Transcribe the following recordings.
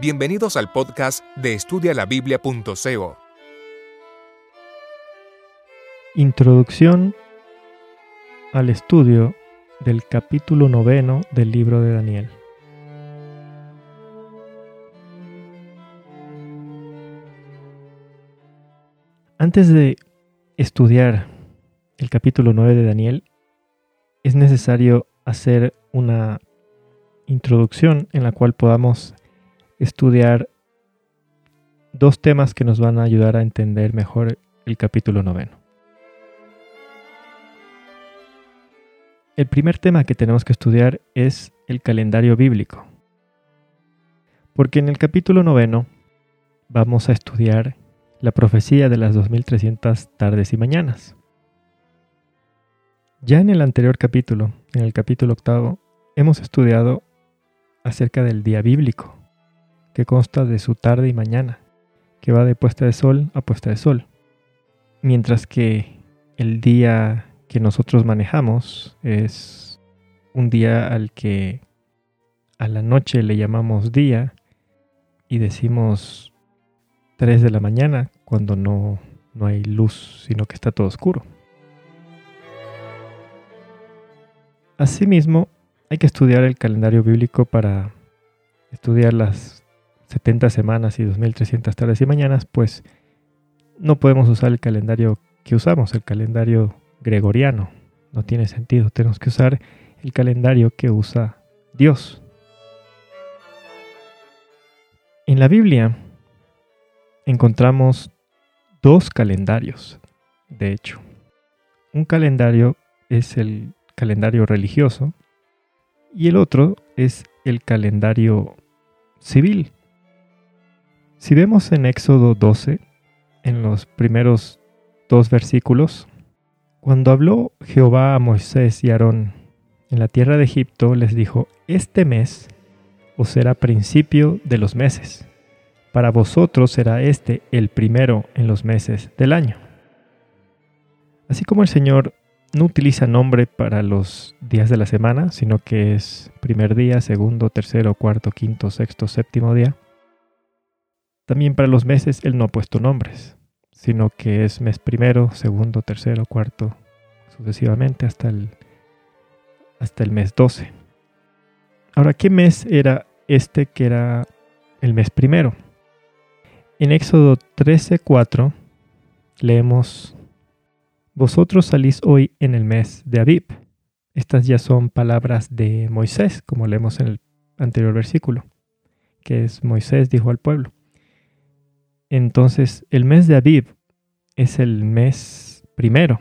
Bienvenidos al podcast de estudialabiblia.co. Introducción al estudio del capítulo noveno del libro de Daniel. Antes de estudiar el capítulo 9 de Daniel, es necesario hacer una introducción en la cual podamos estudiar dos temas que nos van a ayudar a entender mejor el capítulo noveno. El primer tema que tenemos que estudiar es el calendario bíblico. Porque en el capítulo noveno vamos a estudiar la profecía de las 2300 tardes y mañanas. Ya en el anterior capítulo, en el capítulo octavo, hemos estudiado acerca del día bíblico, consta de su tarde y mañana, que va de puesta de sol a puesta de sol. Mientras que el día que nosotros manejamos es un día al que a la noche le llamamos día y decimos 3 de la mañana cuando no, no hay luz, sino que está todo oscuro. Asimismo, hay que estudiar el calendario bíblico para estudiar las 70 semanas y 2300 tardes y mañanas, pues no podemos usar el calendario que usamos, el calendario gregoriano. No tiene sentido, tenemos que usar el calendario que usa Dios. En la Biblia encontramos dos calendarios, de hecho. Un calendario es el calendario religioso y el otro es el calendario civil. Si vemos en Éxodo 12, en los primeros dos versículos, cuando habló Jehová a Moisés y Aarón en la tierra de Egipto, les dijo, Este mes os será principio de los meses. Para vosotros será este el primero en los meses del año. Así como el Señor no utiliza nombre para los días de la semana, sino que es primer día, segundo, tercero, cuarto, quinto, sexto, séptimo día, también para los meses él no ha puesto nombres, sino que es mes primero, segundo, tercero, cuarto, sucesivamente hasta el, hasta el mes 12. Ahora, ¿qué mes era este que era el mes primero? En Éxodo 13:4 leemos, Vosotros salís hoy en el mes de Abib. Estas ya son palabras de Moisés, como leemos en el anterior versículo, que es Moisés dijo al pueblo. Entonces, el mes de Aviv es el mes primero.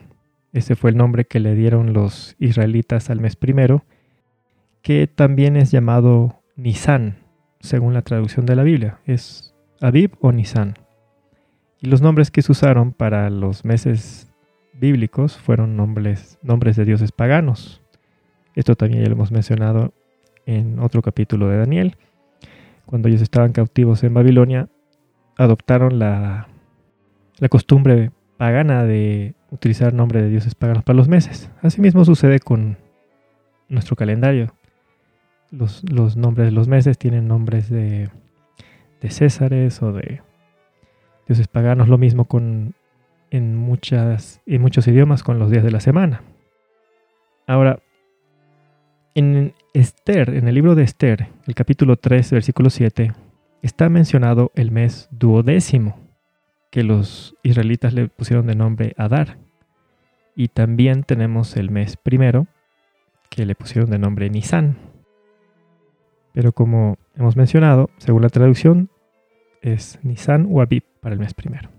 Ese fue el nombre que le dieron los israelitas al mes primero, que también es llamado Nisan, según la traducción de la Biblia. Es Aviv o Nisan. Y los nombres que se usaron para los meses bíblicos fueron nombres, nombres de dioses paganos. Esto también ya lo hemos mencionado en otro capítulo de Daniel. Cuando ellos estaban cautivos en Babilonia, adoptaron la, costumbre pagana de utilizar nombre de dioses paganos para los meses. Asimismo sucede con nuestro calendario. Los, nombres de los meses tienen nombres de, de Césares o de dioses paganos. Lo mismo con en, muchas, en muchos idiomas con los días de la semana. Ahora, en Esther, en el libro de Esther, el capítulo 3, versículo 7, está mencionado el mes duodécimo, que los israelitas le pusieron de nombre Adar. Y también tenemos el mes primero, que le pusieron de nombre Nisan. Pero como hemos mencionado, según la traducción, es Nisan o Abib para el mes primero.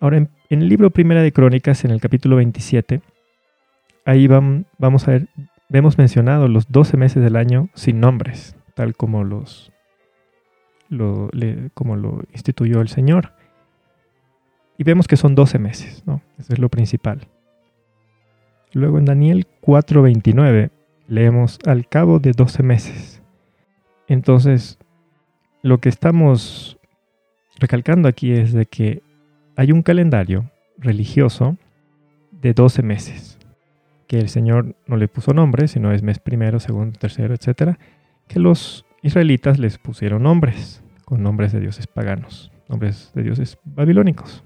Ahora, en, el libro Primera de Crónicas, en el capítulo 27, ahí vamos a ver vemos mencionado los 12 meses del año sin nombres, tal como los lo, como lo instituyó el Señor. Y vemos que son 12 meses, ¿no? Eso es lo principal. Luego en Daniel 4:29 leemos al cabo de 12 meses. Entonces, lo que estamos recalcando aquí es de que hay un calendario religioso de 12 meses que el Señor no le puso nombre, sino es mes primero, segundo, tercero, etc. que los israelitas les pusieron nombres, con nombres de dioses paganos, nombres de dioses babilónicos.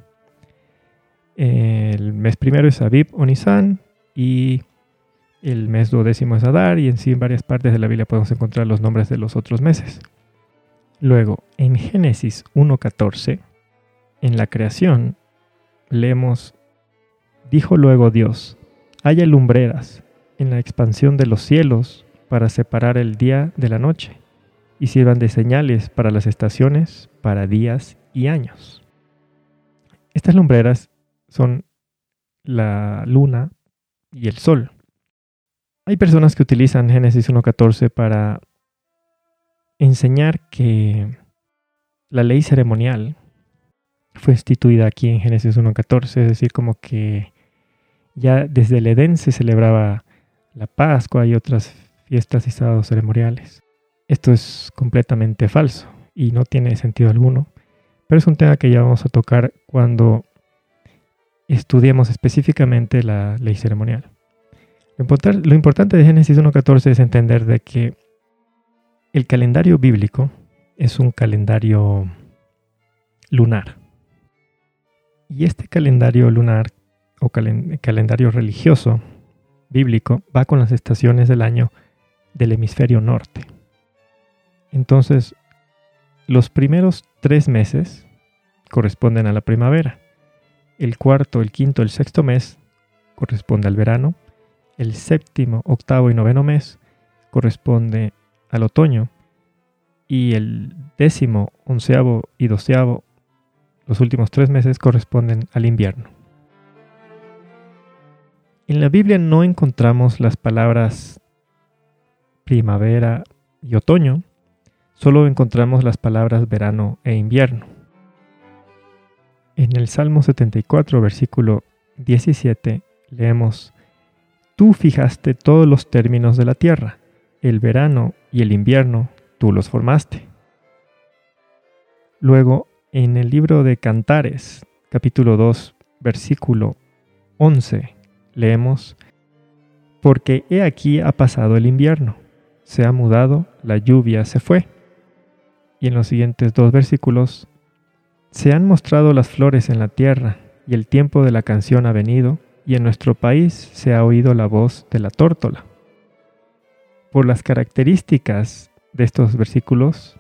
El mes primero es Abib o y el mes duodécimo es Adar y en sí en varias partes de la Biblia podemos encontrar los nombres de los otros meses. Luego, en Génesis 1.14, en la creación, leemos, dijo luego Dios, haya lumbreras en la expansión de los cielos para separar el día de la noche y sirvan de señales para las estaciones, para días y años. Estas lumbreras son la luna y el sol. Hay personas que utilizan Génesis 1.14 para enseñar que la ley ceremonial fue instituida aquí en Génesis 1.14, es decir, como que ya desde el Edén se celebraba la Pascua y otras fiestas y sábados ceremoniales. Esto es completamente falso y no tiene sentido alguno, pero es un tema que ya vamos a tocar cuando estudiemos específicamente la ley ceremonial. Lo, importante de Génesis 1.14 es entender de que el calendario bíblico es un calendario lunar. Y este calendario lunar o calendario religioso bíblico va con las estaciones del año del hemisferio norte. Entonces, los primeros tres meses corresponden a la primavera. El cuarto, el quinto, el sexto mes corresponde al verano. El séptimo, octavo y noveno mes corresponde al otoño. Y el décimo, onceavo y doceavo, los últimos tres meses corresponden al invierno. En la Biblia no encontramos las palabras primavera y otoño, solo encontramos las palabras verano e invierno. En el Salmo 74, versículo 17, leemos, Tú fijaste todos los términos de la tierra, el verano y el invierno, tú los formaste. Luego, en el libro de Cantares, capítulo 2, versículo 11, leemos, Porque he aquí ha pasado el invierno, se ha mudado, la lluvia se fue. Y en los siguientes dos versículos, Se han mostrado las flores en la tierra, y el tiempo de la canción ha venido, y en nuestro país se ha oído la voz de la tórtola. Por las características de estos versículos,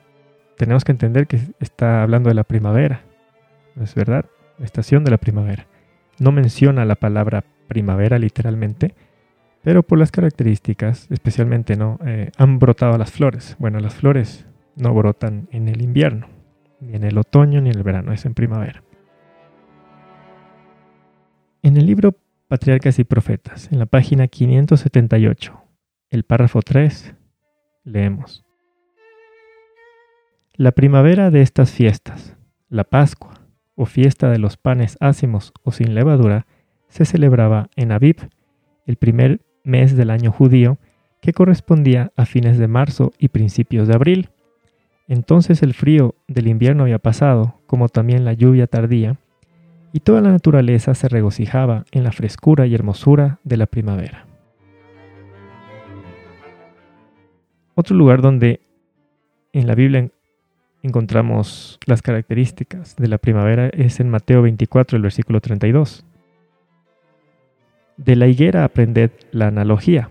tenemos que entender que está hablando de la primavera. ¿No es verdad? La estación de la primavera. No menciona la palabra primavera literalmente, pero por las características, especialmente, ¿no? Eh, han brotado las flores. Bueno, las flores no brotan en el invierno, ni en el otoño, ni en el verano, es en primavera. En el libro Patriarcas y Profetas, en la página 578, el párrafo 3, leemos. La primavera de estas fiestas, la Pascua, o fiesta de los panes ácimos o sin levadura, se celebraba en Aviv, el primer mes del año judío, que correspondía a fines de marzo y principios de abril. Entonces el frío del invierno había pasado, como también la lluvia tardía, y toda la naturaleza se regocijaba en la frescura y hermosura de la primavera. Otro lugar donde en la Biblia encontramos las características de la primavera es en Mateo 24, el versículo 32. De la higuera aprended la analogía.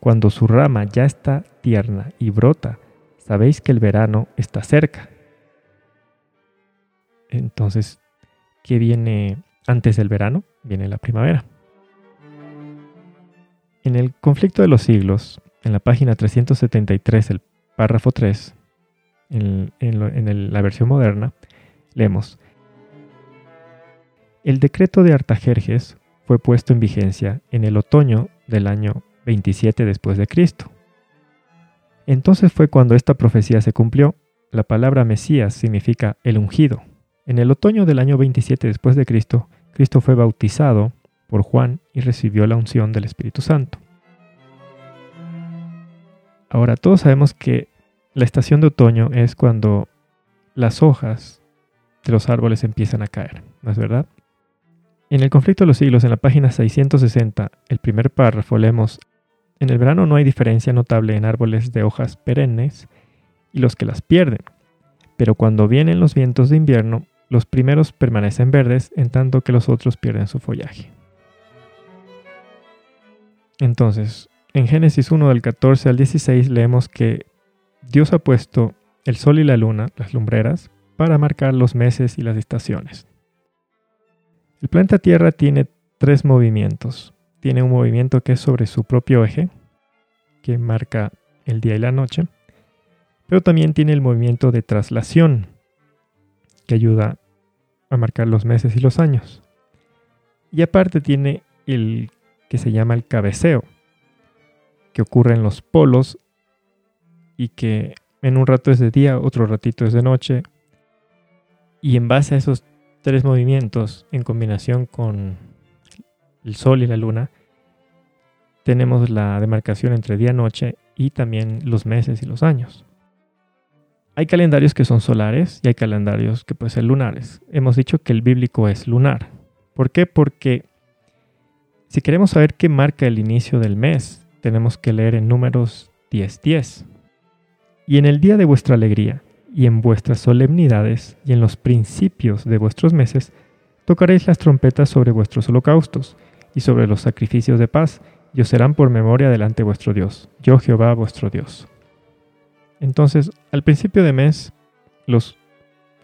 Cuando su rama ya está tierna y brota, sabéis que el verano está cerca. Entonces, ¿qué viene antes del verano? Viene la primavera. En el conflicto de los siglos, en la página 373, el párrafo 3, en, la versión moderna, leemos, el decreto de Artajerjes fue puesto en vigencia en el otoño del año 27 después de Cristo. Entonces fue cuando esta profecía se cumplió. La palabra Mesías significa el ungido. En el otoño del año 27 después de Cristo, Cristo fue bautizado por Juan y recibió la unción del Espíritu Santo. Ahora, todos sabemos que la estación de otoño es cuando las hojas de los árboles empiezan a caer, ¿no es verdad? En el conflicto de los siglos, en la página 660, el primer párrafo leemos, En el verano no hay diferencia notable en árboles de hojas perennes y los que las pierden, pero cuando vienen los vientos de invierno, los primeros permanecen verdes en tanto que los otros pierden su follaje. Entonces, en Génesis 1 del 14 al 16 leemos que Dios ha puesto el sol y la luna, las lumbreras, para marcar los meses y las estaciones. El planeta Tierra tiene tres movimientos. Tiene un movimiento que es sobre su propio eje, que marca el día y la noche, pero también tiene el movimiento de traslación, que ayuda a marcar los meses y los años. Y aparte tiene el que se llama el cabeceo, que ocurre en los polos y que en un rato es de día, otro ratito es de noche. Y en base a esos tres movimientos, en combinación con el sol y la luna, tenemos la demarcación entre día-noche y también los meses y los años. Hay calendarios que son solares y hay calendarios que pueden ser lunares. Hemos dicho que el bíblico es lunar. ¿Por qué? Porque si queremos saber qué marca el inicio del mes, tenemos que leer en números 10.10. Y en el día de vuestra alegría, y en vuestras solemnidades, y en los principios de vuestros meses, tocaréis las trompetas sobre vuestros holocaustos, y sobre los sacrificios de paz, y os serán por memoria delante de vuestro Dios, yo Jehová vuestro Dios. Entonces, al principio de mes, los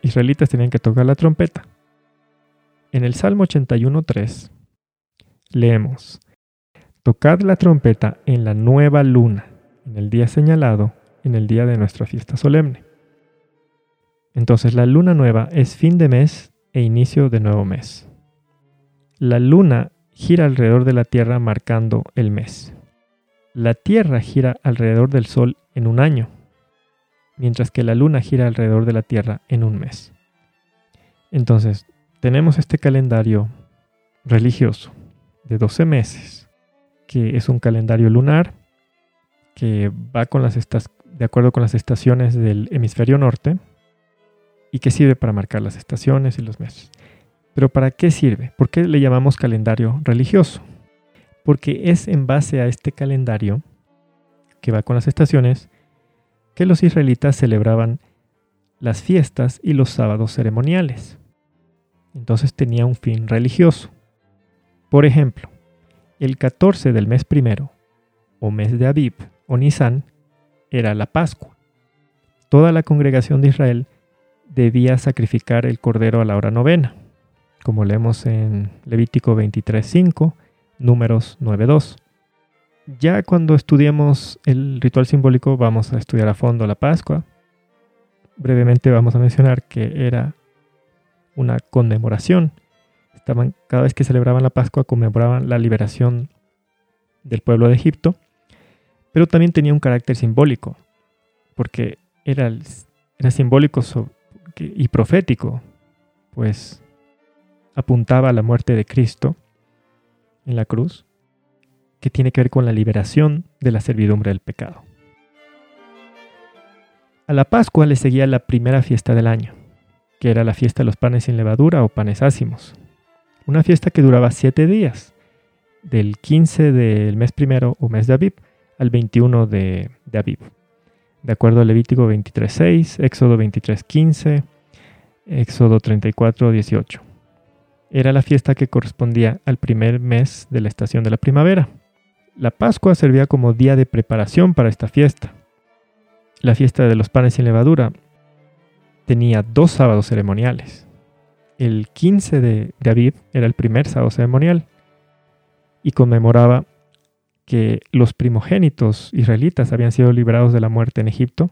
israelitas tenían que tocar la trompeta. En el Salmo 81.3 leemos, Tocad la trompeta en la nueva luna, en el día señalado, en el día de nuestra fiesta solemne. Entonces la luna nueva es fin de mes e inicio de nuevo mes. La luna gira alrededor de la Tierra marcando el mes. La Tierra gira alrededor del Sol en un año, mientras que la luna gira alrededor de la Tierra en un mes. Entonces, tenemos este calendario religioso de 12 meses, que es un calendario lunar, que va con las de acuerdo con las estaciones del hemisferio norte y que sirve para marcar las estaciones y los meses. Pero ¿para qué sirve? ¿Por qué le llamamos calendario religioso? Porque es en base a este calendario que va con las estaciones que los israelitas celebraban las fiestas y los sábados ceremoniales. Entonces tenía un fin religioso. Por ejemplo, el 14 del mes primero, o mes de Abib, o Nisan, era la Pascua. Toda la congregación de Israel debía sacrificar el cordero a la hora novena, como leemos en Levítico 23.5, números 9.2. Ya cuando estudiemos el ritual simbólico vamos a estudiar a fondo la Pascua. Brevemente vamos a mencionar que era una conmemoración. Cada vez que celebraban la Pascua conmemoraban la liberación del pueblo de Egipto, pero también tenía un carácter simbólico, porque era, era simbólico y profético, pues apuntaba a la muerte de Cristo en la cruz, que tiene que ver con la liberación de la servidumbre del pecado. A la Pascua le seguía la primera fiesta del año, que era la fiesta de los panes sin levadura o panes ácimos, una fiesta que duraba siete días, del 15 del mes primero o mes de Aviv al 21 de, de de acuerdo a Levítico 23.6, Éxodo 23.15, Éxodo 34.18. Era la fiesta que correspondía al primer mes de la estación de la primavera. La Pascua servía como día de preparación para esta fiesta. La fiesta de los panes sin levadura tenía dos sábados ceremoniales. El 15 de, de era el primer sábado ceremonial y conmemoraba que los primogénitos israelitas habían sido librados de la muerte en Egipto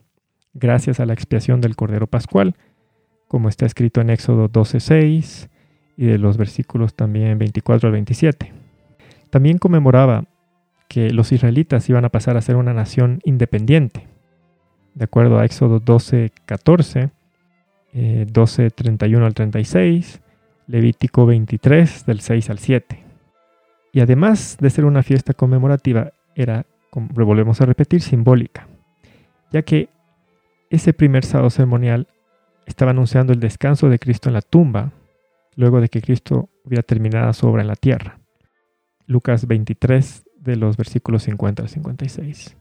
gracias a la expiación del Cordero Pascual, como está escrito en Éxodo 12.6 y de los versículos también 24 al 27. También conmemoraba que los israelitas iban a pasar a ser una nación independiente, de acuerdo a Éxodo 12.14, eh, 12.31 al 36, Levítico 23 del 6 al 7. Y además de ser una fiesta conmemorativa, era, como volvemos a repetir, simbólica, ya que ese primer sábado ceremonial estaba anunciando el descanso de Cristo en la tumba, luego de que Cristo hubiera terminado su obra en la tierra. Lucas 23, de los versículos 50 al 56.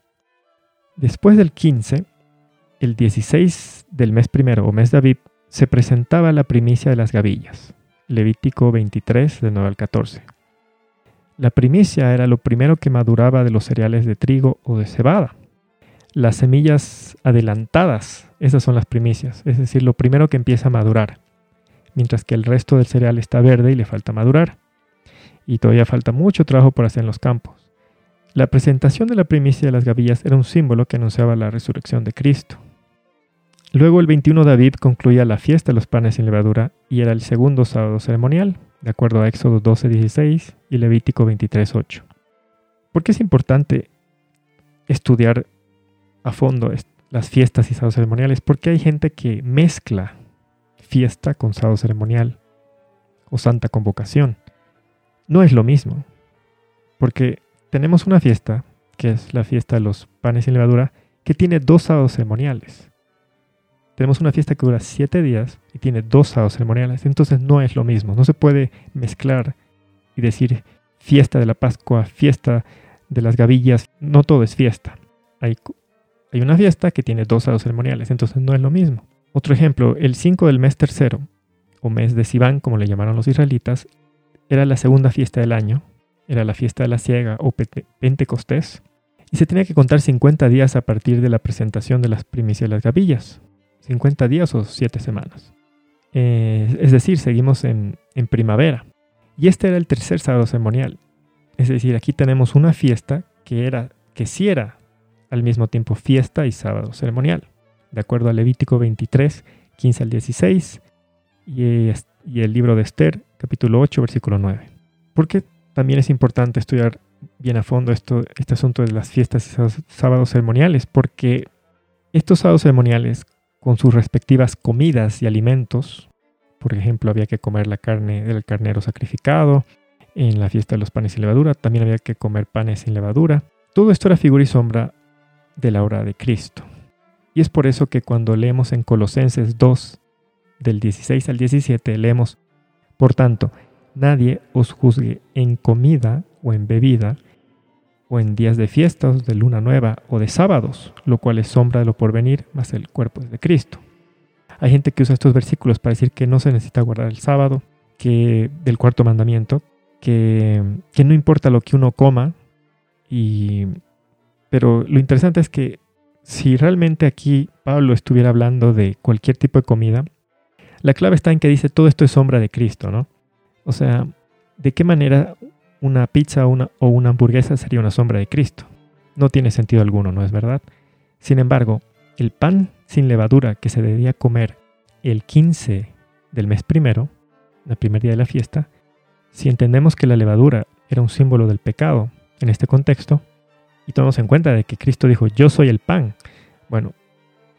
Después del 15, el 16 del mes primero o mes de se presentaba la primicia de las gavillas. Levítico 23, de 9 al 14. La primicia era lo primero que maduraba de los cereales de trigo o de cebada. Las semillas adelantadas, esas son las primicias, es decir, lo primero que empieza a madurar, mientras que el resto del cereal está verde y le falta madurar. Y todavía falta mucho trabajo por hacer en los campos. La presentación de la primicia de las gavillas era un símbolo que anunciaba la resurrección de Cristo. Luego el 21 de Aviv concluía la fiesta de los panes sin levadura y era el segundo sábado ceremonial, de acuerdo a Éxodo 12:16 y Levítico 23:8. ¿Por qué es importante estudiar a fondo las fiestas y sábados ceremoniales? Porque hay gente que mezcla fiesta con sábado ceremonial o santa convocación. No es lo mismo, porque tenemos una fiesta, que es la fiesta de los panes sin levadura, que tiene dos sábados ceremoniales tenemos una fiesta que dura siete días y tiene dos sábados ceremoniales. Entonces no es lo mismo. No se puede mezclar y decir fiesta de la Pascua, fiesta de las gavillas. No todo es fiesta. Hay, hay una fiesta que tiene dos sábados ceremoniales. Entonces no es lo mismo. Otro ejemplo, el 5 del mes tercero, o mes de Sivan, como le llamaron los israelitas, era la segunda fiesta del año. Era la fiesta de la ciega o Pentecostés. Y se tenía que contar 50 días a partir de la presentación de las primicias de las gavillas. 50 días o 7 semanas. Eh, es decir, seguimos en, primavera. Y este era el tercer sábado ceremonial. Es decir, aquí tenemos una fiesta que era que sí era al mismo tiempo fiesta y sábado ceremonial, de acuerdo a Levítico 23, 15 al 16 y, y el libro de Esther, capítulo 8, versículo 9. Porque también es importante estudiar bien a fondo esto, este asunto de las fiestas y sábados ceremoniales, porque estos sábados ceremoniales con sus respectivas comidas y alimentos. Por ejemplo, había que comer la carne del carnero sacrificado. En la fiesta de los panes sin levadura también había que comer panes sin levadura. Todo esto era figura y sombra de la hora de Cristo. Y es por eso que cuando leemos en Colosenses 2, del 16 al 17, leemos, Por tanto, nadie os juzgue en comida o en bebida, o en días de fiestas, de luna nueva o de sábados, lo cual es sombra de lo porvenir, más el cuerpo es de Cristo. Hay gente que usa estos versículos para decir que no se necesita guardar el sábado, que del cuarto mandamiento, que, que no importa lo que uno coma, y, pero lo interesante es que si realmente aquí Pablo estuviera hablando de cualquier tipo de comida, la clave está en que dice todo esto es sombra de Cristo, ¿no? O sea, ¿de qué manera una pizza una, o una hamburguesa sería una sombra de Cristo. No tiene sentido alguno, ¿no es verdad? Sin embargo, el pan sin levadura que se debía comer el 15 del mes primero, el primer día de la fiesta, si entendemos que la levadura era un símbolo del pecado en este contexto, y tomamos en cuenta de que Cristo dijo, yo soy el pan, bueno,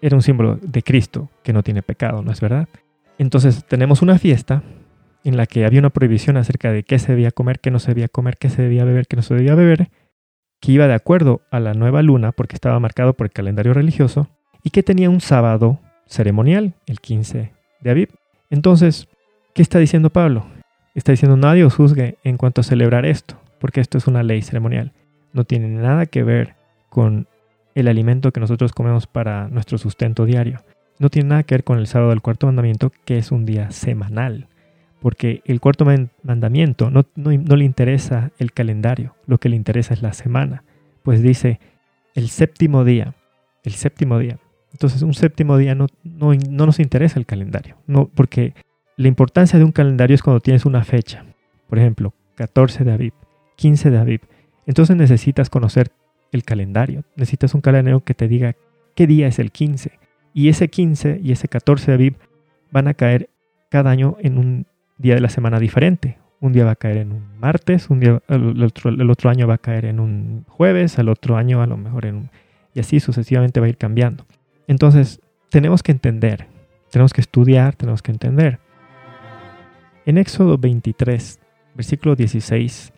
era un símbolo de Cristo que no tiene pecado, ¿no es verdad? Entonces tenemos una fiesta en la que había una prohibición acerca de qué se debía comer, qué no se debía comer, qué se debía beber, qué no se debía beber, que iba de acuerdo a la nueva luna porque estaba marcado por el calendario religioso y que tenía un sábado ceremonial, el 15 de Aviv. Entonces, ¿qué está diciendo Pablo? Está diciendo nadie os juzgue en cuanto a celebrar esto, porque esto es una ley ceremonial. No tiene nada que ver con el alimento que nosotros comemos para nuestro sustento diario. No tiene nada que ver con el sábado del cuarto mandamiento, que es un día semanal porque el cuarto mandamiento no, le interesa el calendario, lo que le interesa es la semana, pues dice el séptimo día, el séptimo día. Entonces un séptimo día no, no, nos interesa el calendario, no, porque la importancia de un calendario es cuando tienes una fecha, por ejemplo, 14 de Aviv, 15 de Aviv. Entonces necesitas conocer el calendario, necesitas un calendario que te diga qué día es el 15. Y ese 15 y ese 14 de Aviv van a caer cada año en un día de la semana diferente. Un día va a caer en un martes, un día, el, otro, año va a caer en un jueves, al otro año a lo mejor en un... Y así sucesivamente va a ir cambiando. Entonces, tenemos que entender, tenemos que estudiar, tenemos que entender. En Éxodo 23, versículo 16,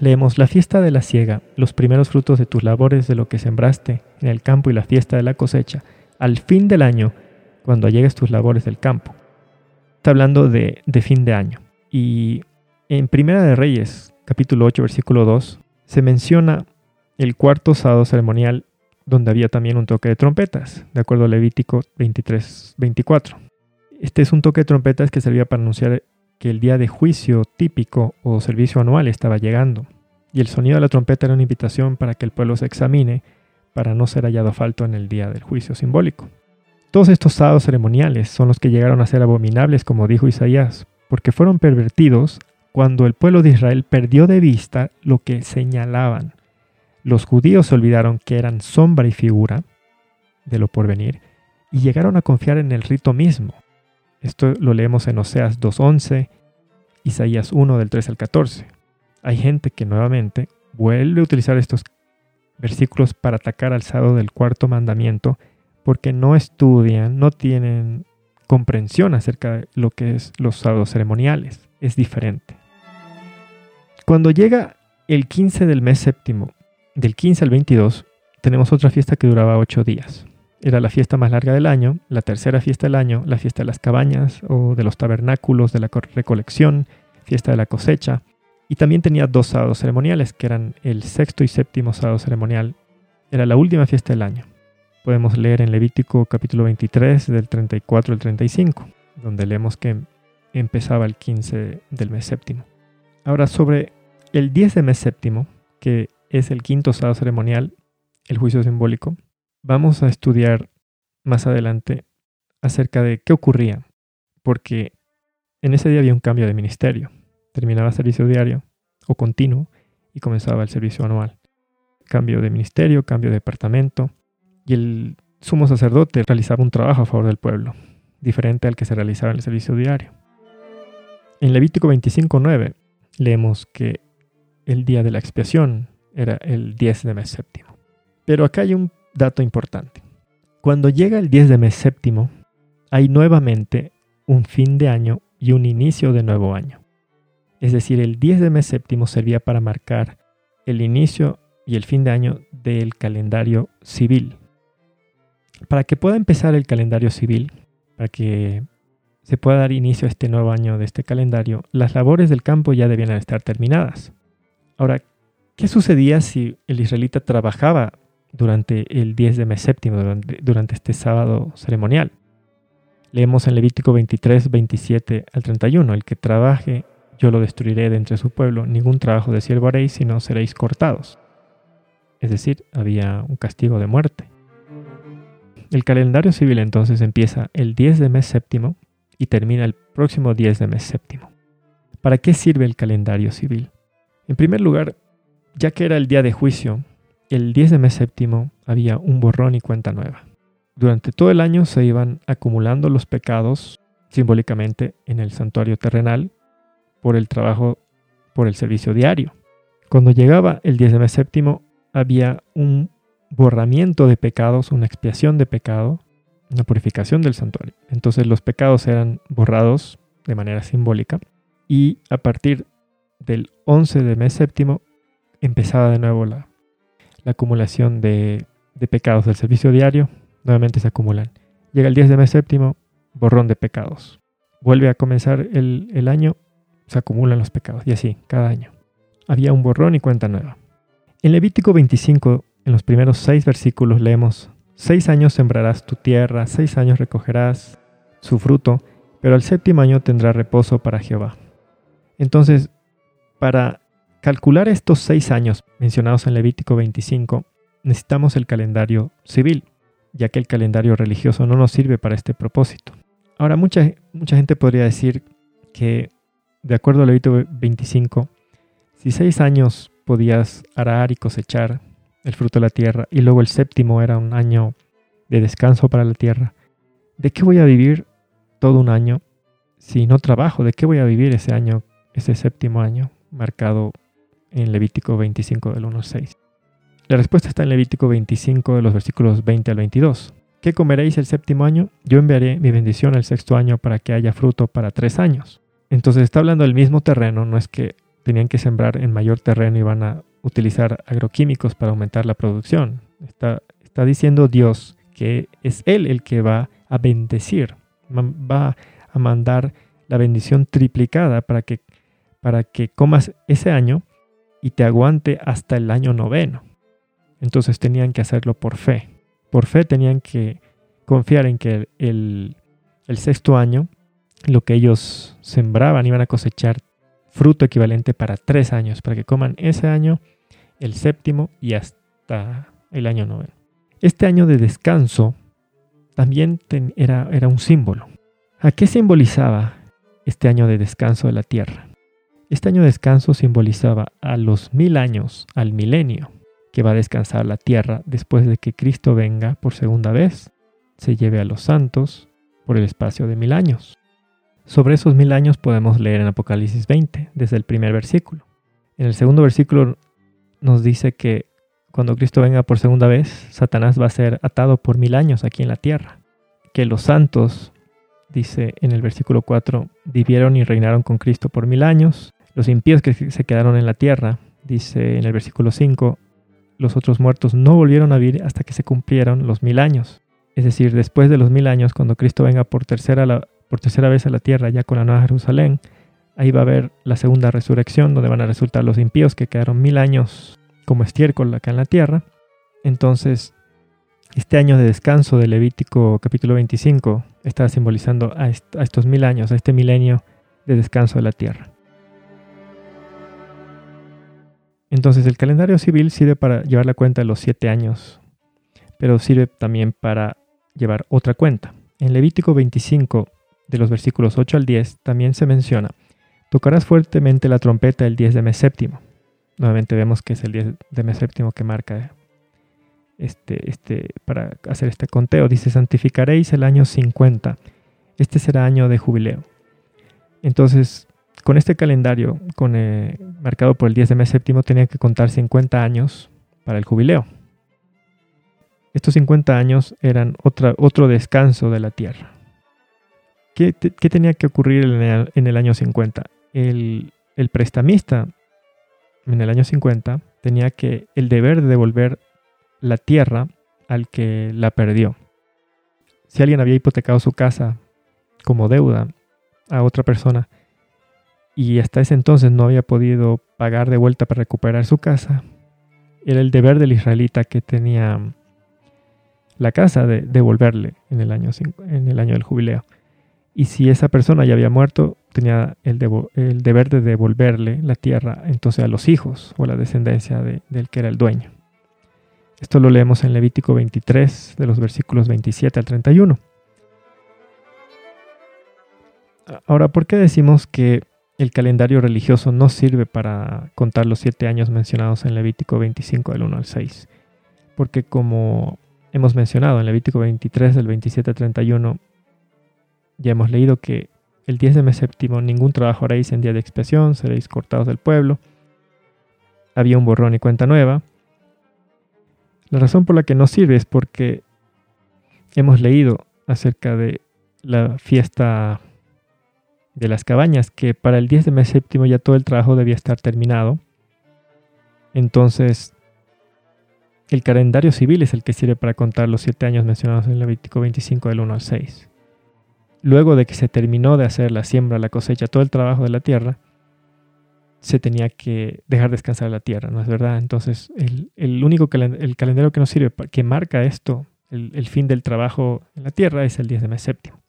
leemos, la fiesta de la siega, los primeros frutos de tus labores de lo que sembraste en el campo y la fiesta de la cosecha, al fin del año, cuando llegues tus labores del campo está hablando de, fin de año. Y en Primera de Reyes, capítulo 8, versículo 2, se menciona el cuarto sábado ceremonial donde había también un toque de trompetas, de acuerdo a Levítico 23, 24. Este es un toque de trompetas que servía para anunciar que el día de juicio típico o servicio anual estaba llegando, y el sonido de la trompeta era una invitación para que el pueblo se examine para no ser hallado falto en el día del juicio simbólico. Todos estos sábados ceremoniales son los que llegaron a ser abominables, como dijo Isaías, porque fueron pervertidos cuando el pueblo de Israel perdió de vista lo que señalaban. Los judíos se olvidaron que eran sombra y figura de lo porvenir y llegaron a confiar en el rito mismo. Esto lo leemos en Oseas 2.11, Isaías 1 del 3 al 14. Hay gente que nuevamente vuelve a utilizar estos versículos para atacar al sábado del cuarto mandamiento porque no estudian, no tienen comprensión acerca de lo que es los sábados ceremoniales. Es diferente. Cuando llega el 15 del mes séptimo, del 15 al 22, tenemos otra fiesta que duraba ocho días. Era la fiesta más larga del año, la tercera fiesta del año, la fiesta de las cabañas o de los tabernáculos de la recolección, fiesta de la cosecha, y también tenía dos sábados ceremoniales, que eran el sexto y séptimo sábado ceremonial. Era la última fiesta del año. Podemos leer en Levítico capítulo 23 del 34 al 35, donde leemos que empezaba el 15 del mes séptimo. Ahora, sobre el 10 de mes séptimo, que es el quinto sábado ceremonial, el juicio simbólico, vamos a estudiar más adelante acerca de qué ocurría, porque en ese día había un cambio de ministerio terminaba el servicio diario o continuo y comenzaba el servicio anual. Cambio de ministerio, cambio de departamento y el sumo sacerdote realizaba un trabajo a favor del pueblo, diferente al que se realizaba en el servicio diario. En Levítico 25.9 leemos que el día de la expiación era el 10 de mes séptimo. Pero acá hay un dato importante. Cuando llega el 10 de mes séptimo, hay nuevamente un fin de año y un inicio de nuevo año es decir, el 10 de mes séptimo servía para marcar el inicio y el fin de año del calendario civil. Para que pueda empezar el calendario civil, para que se pueda dar inicio a este nuevo año de este calendario, las labores del campo ya debían estar terminadas. Ahora, ¿qué sucedía si el israelita trabajaba durante el 10 de mes séptimo, durante, este sábado ceremonial? Leemos en Levítico 23, 27 al 31, el que trabaje yo lo destruiré de entre su pueblo, ningún trabajo de siervo haréis, sino seréis cortados. Es decir, había un castigo de muerte. El calendario civil entonces empieza el 10 de mes séptimo y termina el próximo 10 de mes séptimo. ¿Para qué sirve el calendario civil? En primer lugar, ya que era el día de juicio, el 10 de mes séptimo había un borrón y cuenta nueva. Durante todo el año se iban acumulando los pecados simbólicamente en el santuario terrenal por el trabajo, por el servicio diario. Cuando llegaba el 10 de mes séptimo, había un borramiento de pecados, una expiación de pecado, una purificación del santuario. Entonces los pecados eran borrados de manera simbólica y a partir del 11 de mes séptimo empezaba de nuevo la, acumulación de, pecados del servicio diario, nuevamente se acumulan. Llega el 10 de mes séptimo, borrón de pecados. Vuelve a comenzar el, el año, se acumulan los pecados, y así, cada año. Había un borrón y cuenta nueva. En Levítico 25, en los primeros seis versículos, leemos, Seis años sembrarás tu tierra, seis años recogerás su fruto, pero al séptimo año tendrá reposo para Jehová. Entonces, para calcular estos seis años mencionados en Levítico 25, necesitamos el calendario civil, ya que el calendario religioso no nos sirve para este propósito. Ahora, mucha, mucha gente podría decir que de acuerdo a Levítico 25, si seis años podías arar y cosechar el fruto de la tierra y luego el séptimo era un año de descanso para la tierra, ¿de qué voy a vivir todo un año si no trabajo? ¿De qué voy a vivir ese año, ese séptimo año marcado en Levítico 25 del 1 al 6? La respuesta está en Levítico 25 de los versículos 20 al 22. ¿Qué comeréis el séptimo año? Yo enviaré mi bendición el sexto año para que haya fruto para tres años. Entonces está hablando del mismo terreno, no es que tenían que sembrar en mayor terreno y van a utilizar agroquímicos para aumentar la producción. Está, está diciendo Dios que es Él el que va a bendecir, va a mandar la bendición triplicada para que, para que comas ese año y te aguante hasta el año noveno. Entonces tenían que hacerlo por fe. Por fe tenían que confiar en que el, el sexto año, lo que ellos sembraban, iban a cosechar fruto equivalente para tres años, para que coman ese año, el séptimo y hasta el año noveno. Este año de descanso también era, era un símbolo. ¿A qué simbolizaba este año de descanso de la tierra? Este año de descanso simbolizaba a los mil años, al milenio, que va a descansar la tierra después de que Cristo venga por segunda vez, se lleve a los santos por el espacio de mil años. Sobre esos mil años podemos leer en Apocalipsis 20, desde el primer versículo. En el segundo versículo nos dice que cuando Cristo venga por segunda vez, Satanás va a ser atado por mil años aquí en la tierra. Que los santos, dice en el versículo 4, vivieron y reinaron con Cristo por mil años. Los impíos que se quedaron en la tierra, dice en el versículo 5, los otros muertos no volvieron a vivir hasta que se cumplieron los mil años. Es decir, después de los mil años, cuando Cristo venga por tercera, por tercera vez a la tierra, ya con la Nueva Jerusalén, ahí va a haber la segunda resurrección, donde van a resultar los impíos que quedaron mil años como estiércol acá en la tierra. Entonces, este año de descanso de Levítico capítulo 25 está simbolizando a, estos mil años, a este milenio de descanso de la tierra. Entonces el calendario civil sirve para llevar la cuenta de los siete años, pero sirve también para llevar otra cuenta. En Levítico 25, de los versículos 8 al 10, también se menciona, tocarás fuertemente la trompeta el 10 de mes séptimo. Nuevamente vemos que es el 10 de mes séptimo que marca este, este, para hacer este conteo. Dice, santificaréis el año 50. Este será año de jubileo. Entonces, con este calendario, con, eh, marcado por el 10 de mes séptimo, tenía que contar 50 años para el jubileo. Estos 50 años eran otra, otro descanso de la tierra. ¿Qué, tenía que ocurrir en el, año 50? El, prestamista en el año 50 tenía que el deber de devolver la tierra al que la perdió. Si alguien había hipotecado su casa como deuda a otra persona y hasta ese entonces no había podido pagar de vuelta para recuperar su casa, era el deber del israelita que tenía la casa de devolverle en el año, en el año del jubileo. Y si esa persona ya había muerto, tenía el, deber de devolverle la tierra entonces a los hijos o la descendencia del que era el dueño. Esto lo leemos en Levítico 23, de los versículos 27 al 31. Ahora, ¿por qué decimos que el calendario religioso no sirve para contar los siete años mencionados en Levítico 25 del 1 al 6? Porque como hemos mencionado en Levítico 23 del 27 al 31, ya hemos leído que el 10 de mes séptimo ningún trabajo haréis en día de expiación, seréis cortados del pueblo. Había un borrón y cuenta nueva. La razón por la que no sirve es porque hemos leído acerca de la fiesta de las cabañas, que para el 10 de mes séptimo ya todo el trabajo debía estar terminado. Entonces, el calendario civil es el que sirve para contar los siete años mencionados en Levítico 25 del 1 al 6 luego de que se terminó de hacer la siembra, la cosecha, todo el trabajo de la tierra, se tenía que dejar descansar la tierra, ¿no es verdad? Entonces, el, único el calendario que nos sirve, que marca esto, el, fin del trabajo en la tierra, es el 10 de mes séptimo.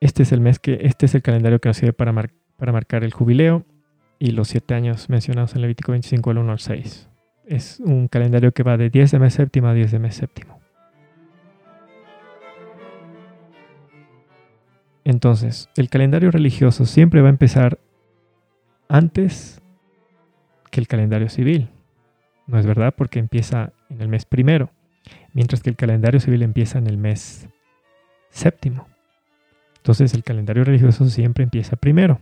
Este es el mes que, este es el calendario que nos sirve para, para marcar el jubileo y los siete años mencionados en Levítico 25 al 1 al 6. Es un calendario que va de 10 de mes séptimo a 10 de mes séptimo. Entonces, el calendario religioso siempre va a empezar antes que el calendario civil. ¿No es verdad? Porque empieza en el mes primero, mientras que el calendario civil empieza en el mes séptimo. Entonces el calendario religioso siempre empieza primero.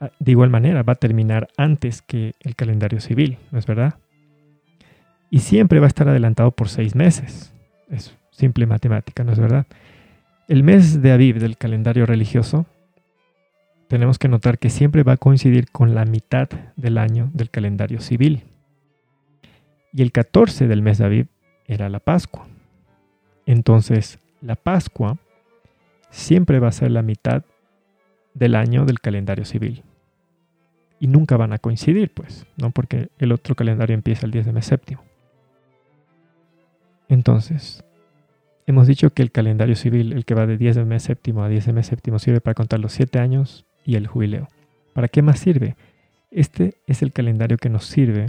Ah, de igual manera, va a terminar antes que el calendario civil, ¿no es verdad? Y siempre va a estar adelantado por seis meses. Es simple matemática, ¿no es verdad? El mes de Aviv del calendario religioso, tenemos que notar que siempre va a coincidir con la mitad del año del calendario civil. Y el 14 del mes de Aviv era la Pascua. Entonces, la Pascua siempre va a ser la mitad del año del calendario civil. y nunca van a coincidir, pues, ¿no? Porque el otro calendario empieza el 10 de mes séptimo. Entonces, hemos dicho que el calendario civil, el que va de 10 de mes séptimo a 10 de mes séptimo, sirve para contar los 7 años y el jubileo. ¿Para qué más sirve? Este es el calendario que nos sirve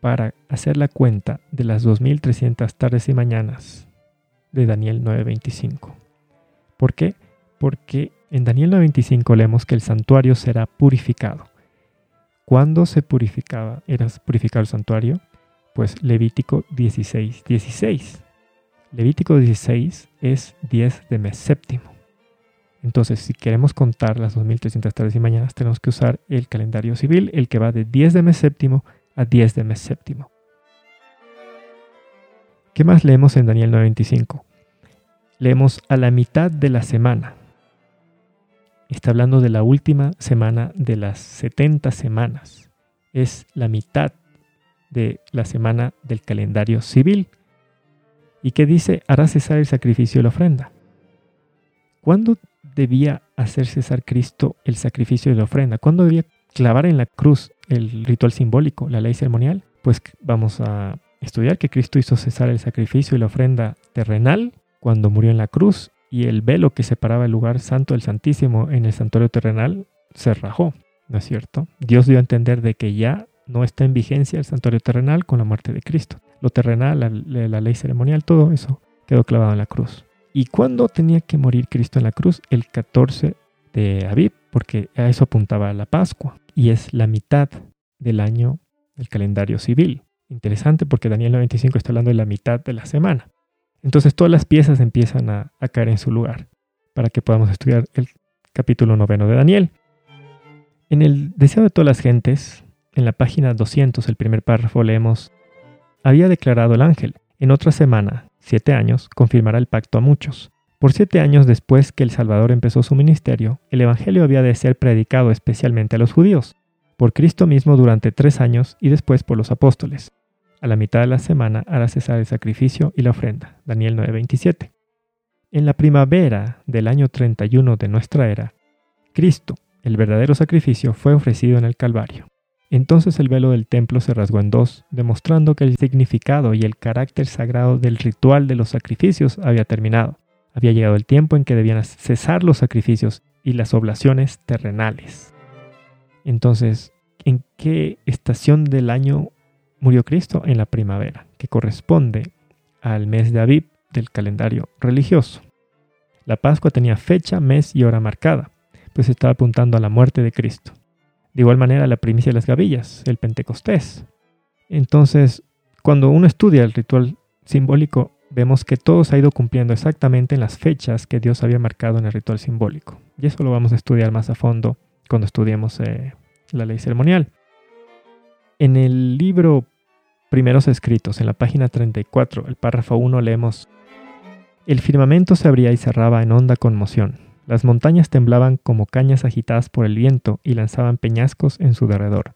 para hacer la cuenta de las 2300 tardes y mañanas de Daniel 9:25. ¿Por qué? Porque en Daniel 9:25 leemos que el santuario será purificado. ¿Cuándo se purificaba? ¿Era purificado el santuario? Pues Levítico 16, 16. Levítico 16 es 10 de mes séptimo. Entonces, si queremos contar las 2300 tardes y mañanas, tenemos que usar el calendario civil, el que va de 10 de mes séptimo a 10 de mes séptimo. ¿Qué más leemos en Daniel 9:25? Leemos a la mitad de la semana. Está hablando de la última semana de las 70 semanas. Es la mitad de la semana del calendario civil. ¿Y qué dice? Hará cesar el sacrificio y la ofrenda. ¿Cuándo debía hacer cesar Cristo el sacrificio y la ofrenda? ¿Cuándo debía clavar en la cruz el ritual simbólico, la ley ceremonial? Pues vamos a estudiar que Cristo hizo cesar el sacrificio y la ofrenda terrenal cuando murió en la cruz y el velo que separaba el lugar santo del Santísimo en el santuario terrenal se rajó, ¿no es cierto? Dios dio a entender de que ya no está en vigencia el santuario terrenal con la muerte de Cristo. Lo terrenal, la, ley ceremonial, todo eso quedó clavado en la cruz. ¿Y cuándo tenía que morir Cristo en la cruz? El 14 de Aviv, porque a eso apuntaba la Pascua. Y es la mitad del año del calendario civil. Interesante porque Daniel 95 está hablando de la mitad de la semana. Entonces todas las piezas empiezan a, caer en su lugar para que podamos estudiar el capítulo noveno de Daniel. En el deseo de todas las gentes, en la página 200, el primer párrafo, leemos, había declarado el ángel, en otra semana, siete años, confirmará el pacto a muchos. Por siete años después que el Salvador empezó su ministerio, el Evangelio había de ser predicado especialmente a los judíos, por Cristo mismo durante tres años y después por los apóstoles. A la mitad de la semana hará cesar el sacrificio y la ofrenda. Daniel 9:27. En la primavera del año 31 de nuestra era, Cristo, el verdadero sacrificio, fue ofrecido en el Calvario. Entonces el velo del templo se rasgó en dos, demostrando que el significado y el carácter sagrado del ritual de los sacrificios había terminado. Había llegado el tiempo en que debían cesar los sacrificios y las oblaciones terrenales. Entonces, ¿en qué estación del año murió Cristo en la primavera, que corresponde al mes de Aviv del calendario religioso. La Pascua tenía fecha, mes y hora marcada, pues estaba apuntando a la muerte de Cristo. De igual manera la primicia de las gavillas, el Pentecostés. Entonces, cuando uno estudia el ritual simbólico, vemos que todo se ha ido cumpliendo exactamente en las fechas que Dios había marcado en el ritual simbólico. Y eso lo vamos a estudiar más a fondo cuando estudiemos eh, la ley ceremonial. En el libro Primeros Escritos, en la página 34, el párrafo 1, leemos, El firmamento se abría y cerraba en honda conmoción. Las montañas temblaban como cañas agitadas por el viento y lanzaban peñascos en su derredor.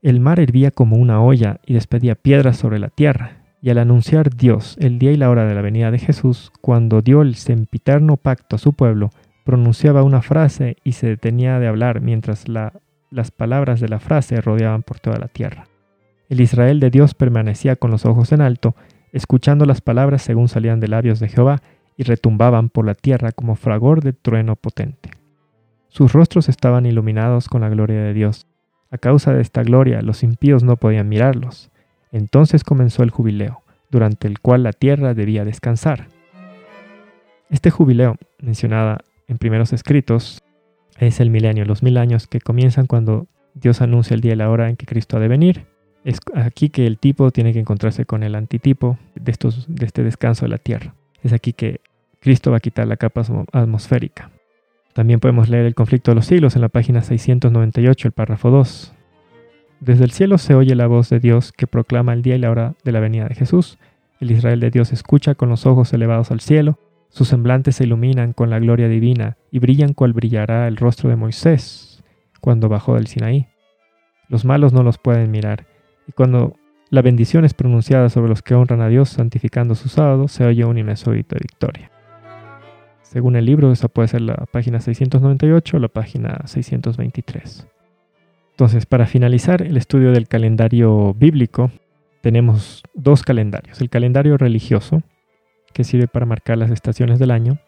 El mar hervía como una olla y despedía piedras sobre la tierra. Y al anunciar Dios el día y la hora de la venida de Jesús, cuando dio el sempiterno pacto a su pueblo, pronunciaba una frase y se detenía de hablar mientras la las palabras de la frase rodeaban por toda la tierra. El Israel de Dios permanecía con los ojos en alto, escuchando las palabras según salían de labios de Jehová y retumbaban por la tierra como fragor de trueno potente. Sus rostros estaban iluminados con la gloria de Dios. A causa de esta gloria los impíos no podían mirarlos. Entonces comenzó el jubileo, durante el cual la tierra debía descansar. Este jubileo, mencionada en primeros escritos, es el milenio, los mil años que comienzan cuando Dios anuncia el día y la hora en que Cristo ha de venir. Es aquí que el tipo tiene que encontrarse con el antitipo de, estos, de este descanso de la tierra. Es aquí que Cristo va a quitar la capa atmosférica. También podemos leer el conflicto de los siglos en la página 698, el párrafo 2. Desde el cielo se oye la voz de Dios que proclama el día y la hora de la venida de Jesús. El Israel de Dios escucha con los ojos elevados al cielo sus semblantes se iluminan con la gloria divina y brillan cual brillará el rostro de Moisés cuando bajó del Sinaí. Los malos no los pueden mirar, y cuando la bendición es pronunciada sobre los que honran a Dios santificando su sábado, se oye un inmenso grito de victoria. Según el libro, esa puede ser la página 698 o la página 623. Entonces, para finalizar el estudio del calendario bíblico, tenemos dos calendarios. El calendario religioso, que sirve para marcar las estaciones del año,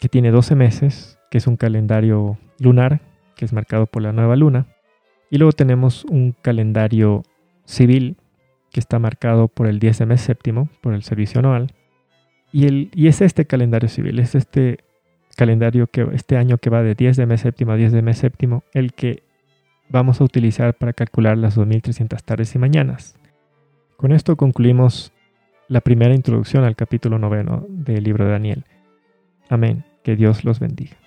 que tiene 12 meses, que es un calendario lunar, que es marcado por la nueva luna. Y luego tenemos un calendario civil, que está marcado por el 10 de mes séptimo, por el servicio anual. Y, el, y es este calendario civil, es este calendario que este año que va de 10 de mes séptimo a 10 de mes séptimo, el que vamos a utilizar para calcular las 2300 tardes y mañanas. Con esto concluimos la primera introducción al capítulo noveno del libro de Daniel. Amén. Que Dios los bendiga.